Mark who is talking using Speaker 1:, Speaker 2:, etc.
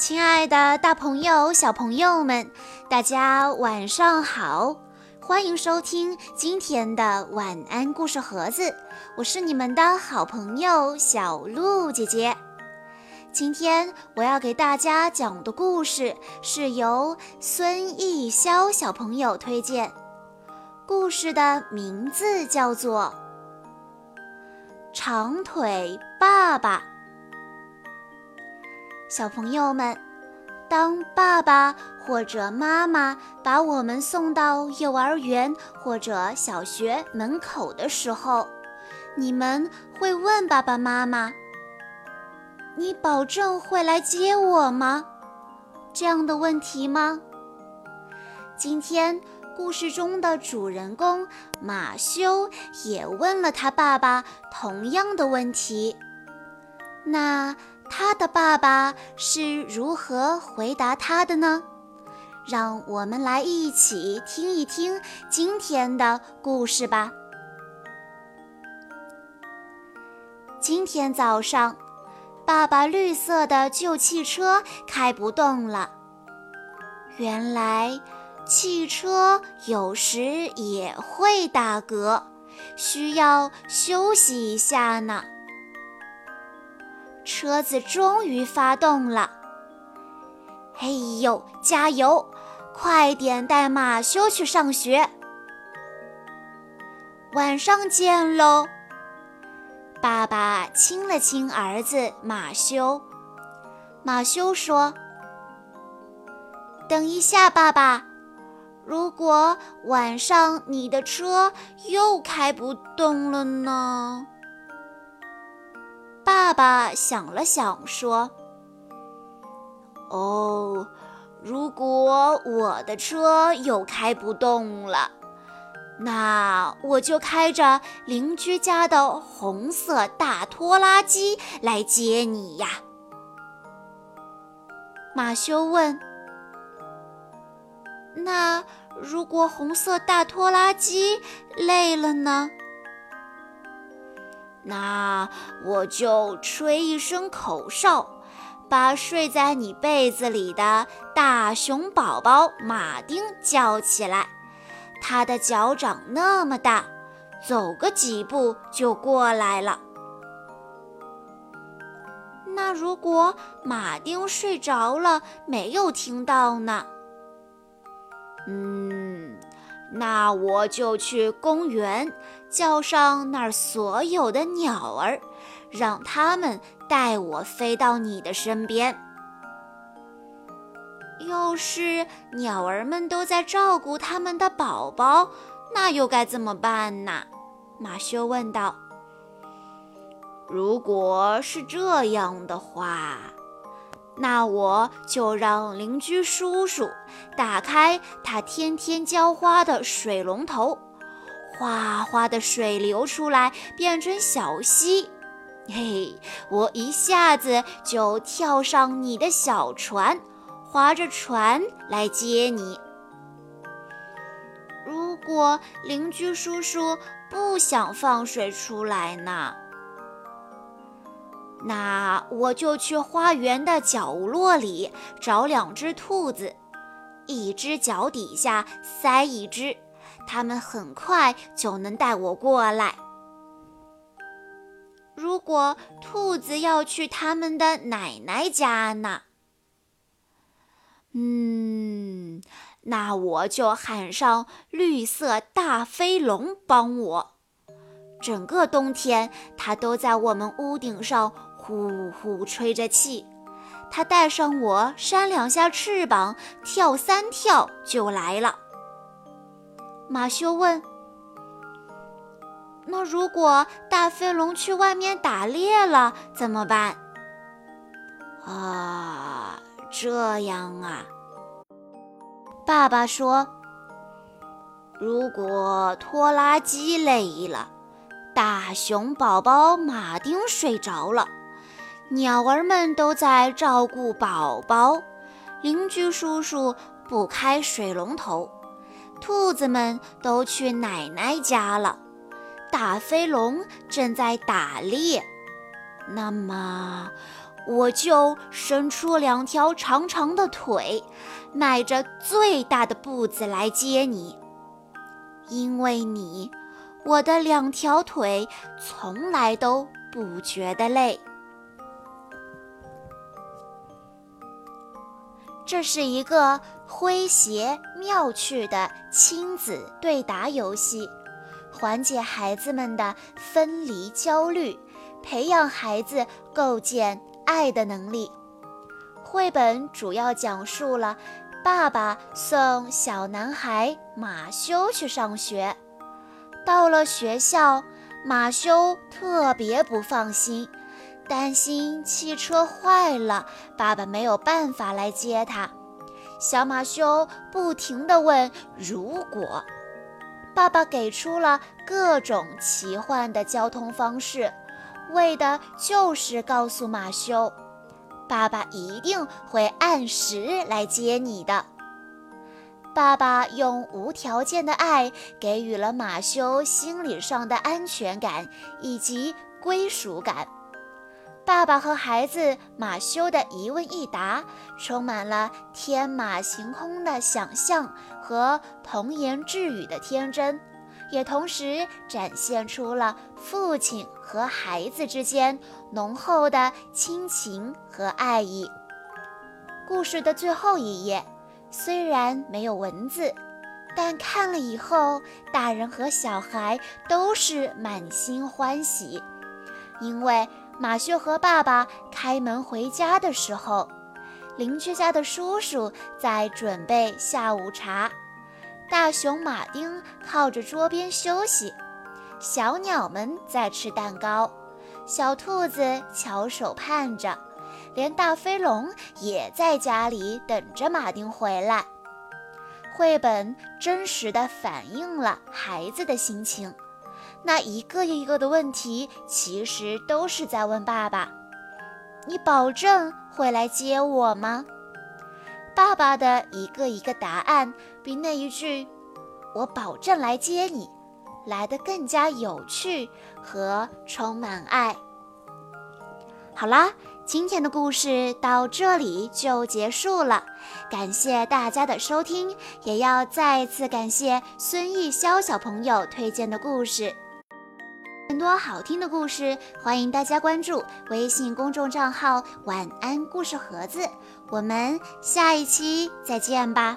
Speaker 1: 亲爱的，大朋友、小朋友们，大家晚上好！欢迎收听今天的晚安故事盒子，我是你们的好朋友小鹿姐姐。今天我要给大家讲的故事是由孙艺潇小朋友推荐，故事的名字叫做《长腿爸爸》。小朋友们，当爸爸或者妈妈把我们送到幼儿园或者小学门口的时候，你们会问爸爸妈妈：“你保证会来接我吗？”这样的问题吗？今天故事中的主人公马修也问了他爸爸同样的问题。那？他的爸爸是如何回答他的呢？让我们来一起听一听今天的故事吧。今天早上，爸爸绿色的旧汽车开不动了。原来，汽车有时也会打嗝，需要休息一下呢。车子终于发动了！嘿呦，加油！快点带马修去上学。晚上见喽！爸爸亲了亲儿子马修。马修说：“等一下，爸爸，如果晚上你的车又开不动了呢？”爸爸想了想，说：“哦，如果我的车又开不动了，那我就开着邻居家的红色大拖拉机来接你呀。”马修问：“那如果红色大拖拉机累了呢？”那我就吹一声口哨，把睡在你被子里的大熊宝宝马丁叫起来。他的脚掌那么大，走个几步就过来了。那如果马丁睡着了，没有听到呢？嗯。那我就去公园，叫上那儿所有的鸟儿，让它们带我飞到你的身边。要是鸟儿们都在照顾他们的宝宝，那又该怎么办呢？马修问道。如果是这样的话。那我就让邻居叔叔打开他天天浇花的水龙头，哗哗的水流出来，变成小溪。嘿，我一下子就跳上你的小船，划着船来接你。如果邻居叔叔不想放水出来呢？那我就去花园的角落里找两只兔子，一只脚底下塞一只，它们很快就能带我过来。如果兔子要去他们的奶奶家呢？嗯，那我就喊上绿色大飞龙帮我。整个冬天，它都在我们屋顶上。呼呼吹着气，它带上我，扇两下翅膀，跳三跳就来了。马修问：“那如果大飞龙去外面打猎了怎么办？”啊，这样啊。爸爸说：“如果拖拉机累了，大熊宝宝马丁睡着了。”鸟儿们都在照顾宝宝，邻居叔叔不开水龙头，兔子们都去奶奶家了，大飞龙正在打猎。那么，我就伸出两条长长的腿，迈着最大的步子来接你。因为你，我的两条腿从来都不觉得累。这是一个诙谐妙趣的亲子对答游戏，缓解孩子们的分离焦虑，培养孩子构建爱的能力。绘本主要讲述了爸爸送小男孩马修去上学，到了学校，马修特别不放心。担心汽车坏了，爸爸没有办法来接他。小马修不停地问：“如果……”爸爸给出了各种奇幻的交通方式，为的就是告诉马修，爸爸一定会按时来接你的。爸爸用无条件的爱给予了马修心理上的安全感以及归属感。爸爸和孩子马修的一问一答，充满了天马行空的想象和童言稚语的天真，也同时展现出了父亲和孩子之间浓厚的亲情和爱意。故事的最后一页虽然没有文字，但看了以后，大人和小孩都是满心欢喜，因为。马修和爸爸开门回家的时候，邻居家的叔叔在准备下午茶，大熊马丁靠着桌边休息，小鸟们在吃蛋糕，小兔子翘首盼着，连大飞龙也在家里等着马丁回来。绘本真实的反映了孩子的心情。那一个又一个的问题，其实都是在问爸爸：“你保证会来接我吗？”爸爸的一个一个答案，比那一句“我保证来接你”来的更加有趣和充满爱。好啦，今天的故事到这里就结束了，感谢大家的收听，也要再次感谢孙艺潇小朋友推荐的故事。很多好听的故事，欢迎大家关注微信公众账号“晚安故事盒子”。我们下一期再见吧。